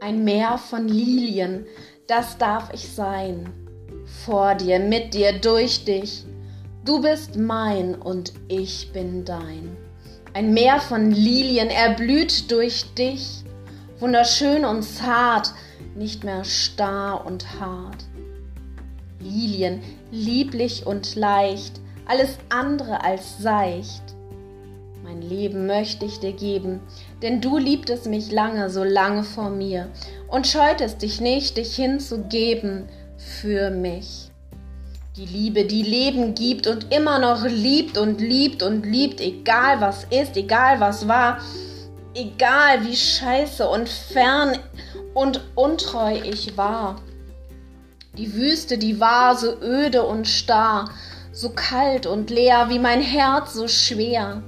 Ein Meer von Lilien, das darf ich sein. Vor dir, mit dir, durch dich. Du bist mein und ich bin dein. Ein Meer von Lilien erblüht durch dich, wunderschön und zart, nicht mehr starr und hart. Lilien, lieblich und leicht, alles andere als seicht. Mein Leben möchte ich dir geben, denn du liebtest mich lange, so lange vor mir, und scheutest dich nicht, dich hinzugeben für mich. Die Liebe, die Leben gibt und immer noch liebt und liebt und liebt, egal was ist, egal was war, egal wie scheiße und fern und untreu ich war. Die Wüste, die war so öde und starr, so kalt und leer, wie mein Herz so schwer.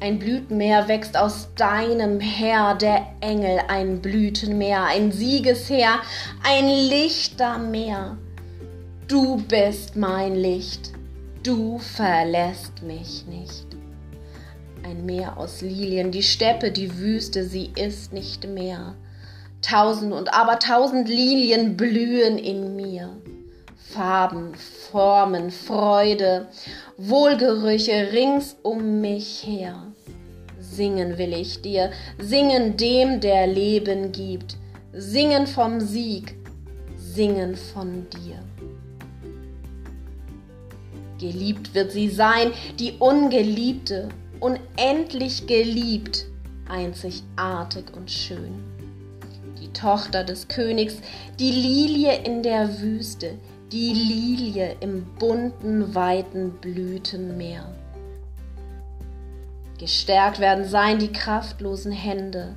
Ein Blütenmeer wächst aus deinem Herr, der Engel, ein Blütenmeer, ein Siegesheer, ein Lichtermeer. Du bist mein Licht, du verlässt mich nicht. Ein Meer aus Lilien, die Steppe, die Wüste, sie ist nicht mehr. Tausend und aber tausend Lilien blühen in mir. Farben, Formen, Freude, Wohlgerüche rings um mich her. Singen will ich dir, singen dem, der Leben gibt, singen vom Sieg, singen von dir. Geliebt wird sie sein, die Ungeliebte, unendlich geliebt, einzigartig und schön. Die Tochter des Königs, die Lilie in der Wüste, die Lilie im bunten, weiten Blütenmeer. Gestärkt werden sein die kraftlosen Hände.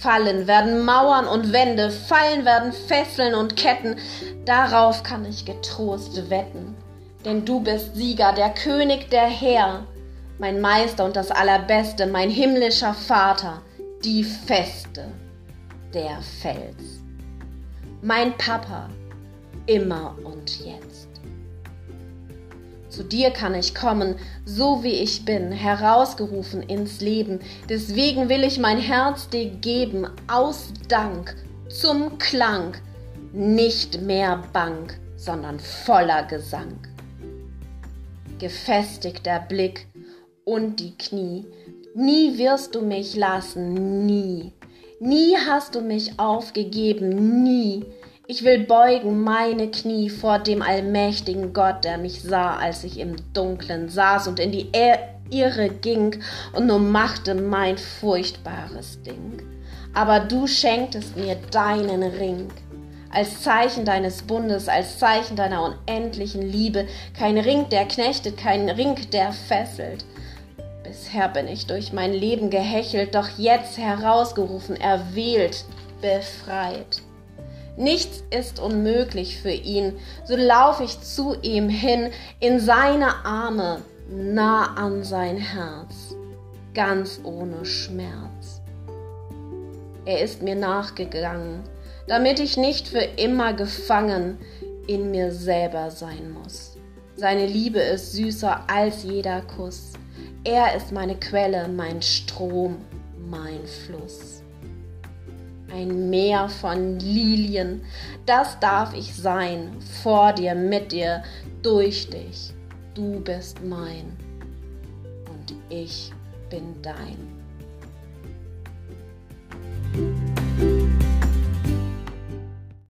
Fallen werden Mauern und Wände, fallen werden Fesseln und Ketten. Darauf kann ich getrost wetten. Denn du bist Sieger, der König der Herr, mein Meister und das Allerbeste, mein himmlischer Vater, die Feste der Fels. Mein Papa, immer und jetzt. Zu dir kann ich kommen, so wie ich bin, herausgerufen ins Leben. Deswegen will ich mein Herz dir geben, aus Dank, zum Klang, nicht mehr Bank, sondern voller Gesang. Gefestigter Blick und die Knie, nie wirst du mich lassen, nie. Nie hast du mich aufgegeben, nie. Ich will beugen meine Knie vor dem allmächtigen Gott, der mich sah, als ich im Dunklen saß und in die Irre ging und nur machte mein furchtbares Ding. Aber du schenktest mir deinen Ring als Zeichen deines Bundes, als Zeichen deiner unendlichen Liebe, kein Ring, der knechtet, kein Ring, der fesselt, Bisher bin ich durch mein Leben gehechelt, doch jetzt herausgerufen, erwählt, befreit. Nichts ist unmöglich für ihn, so lauf ich zu ihm hin, in seine Arme, nah an sein Herz, ganz ohne Schmerz. Er ist mir nachgegangen, damit ich nicht für immer gefangen in mir selber sein muss. Seine Liebe ist süßer als jeder Kuss. Er ist meine Quelle, mein Strom, mein Fluss. Ein Meer von Lilien, das darf ich sein, vor dir, mit dir, durch dich. Du bist mein und ich bin dein.